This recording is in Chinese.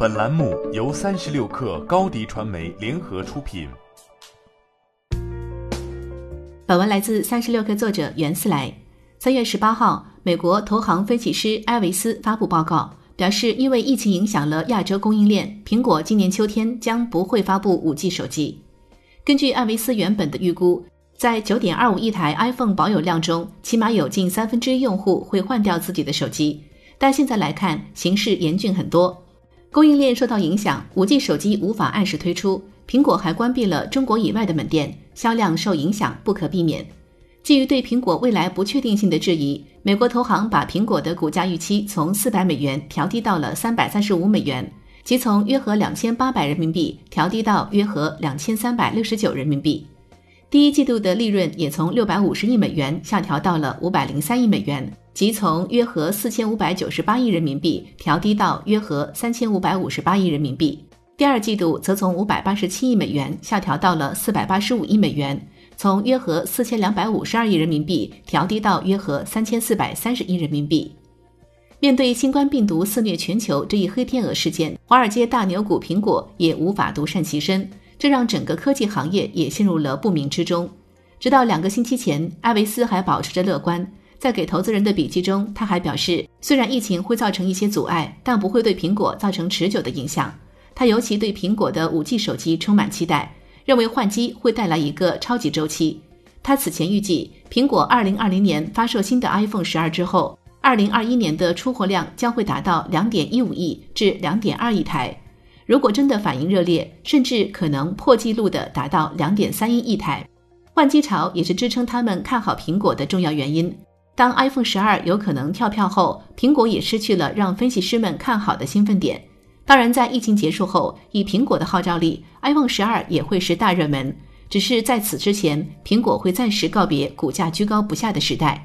本栏目由三十六氪高低传媒联合出品。本文来自三十六氪作者袁思来。三月十八号，美国投行分析师埃维斯发布报告，表示因为疫情影响了亚洲供应链，苹果今年秋天将不会发布五 G 手机。根据艾维斯原本的预估，在九点二五亿台 iPhone 保有量中，起码有近三分之一用户会换掉自己的手机。但现在来看，形势严峻很多，供应链受到影响，五 G 手机无法按时推出，苹果还关闭了中国以外的门店，销量受影响不可避免。基于对苹果未来不确定性的质疑，美国投行把苹果的股价预期从四百美元调低到了三百三十五美元。即从约合两千八百人民币调低到约合两千三百六十九人民币，第一季度的利润也从六百五十亿美元下调到了五百零三亿美元，即从约合四千五百九十八亿人民币调低到约合三千五百五十八亿人民币。第二季度则从五百八十七亿美元下调到了四百八十五亿美元，从约合四千两百五十二亿人民币调低到约合三千四百三十亿人民币。面对新冠病毒肆虐全球这一黑天鹅事件，华尔街大牛股苹果也无法独善其身，这让整个科技行业也陷入了不明之中。直到两个星期前，艾维斯还保持着乐观，在给投资人的笔记中，他还表示，虽然疫情会造成一些阻碍，但不会对苹果造成持久的影响。他尤其对苹果的五 G 手机充满期待，认为换机会带来一个超级周期。他此前预计，苹果二零二零年发售新的 iPhone 十二之后。二零二一年的出货量将会达到两点一五亿至两点二亿台，如果真的反应热烈，甚至可能破纪录的达到两点三一亿台。换机潮也是支撑他们看好苹果的重要原因。当 iPhone 十二有可能跳票后，苹果也失去了让分析师们看好的兴奋点。当然，在疫情结束后，以苹果的号召力，iPhone 十二也会是大热门。只是在此之前，苹果会暂时告别股价居高不下的时代。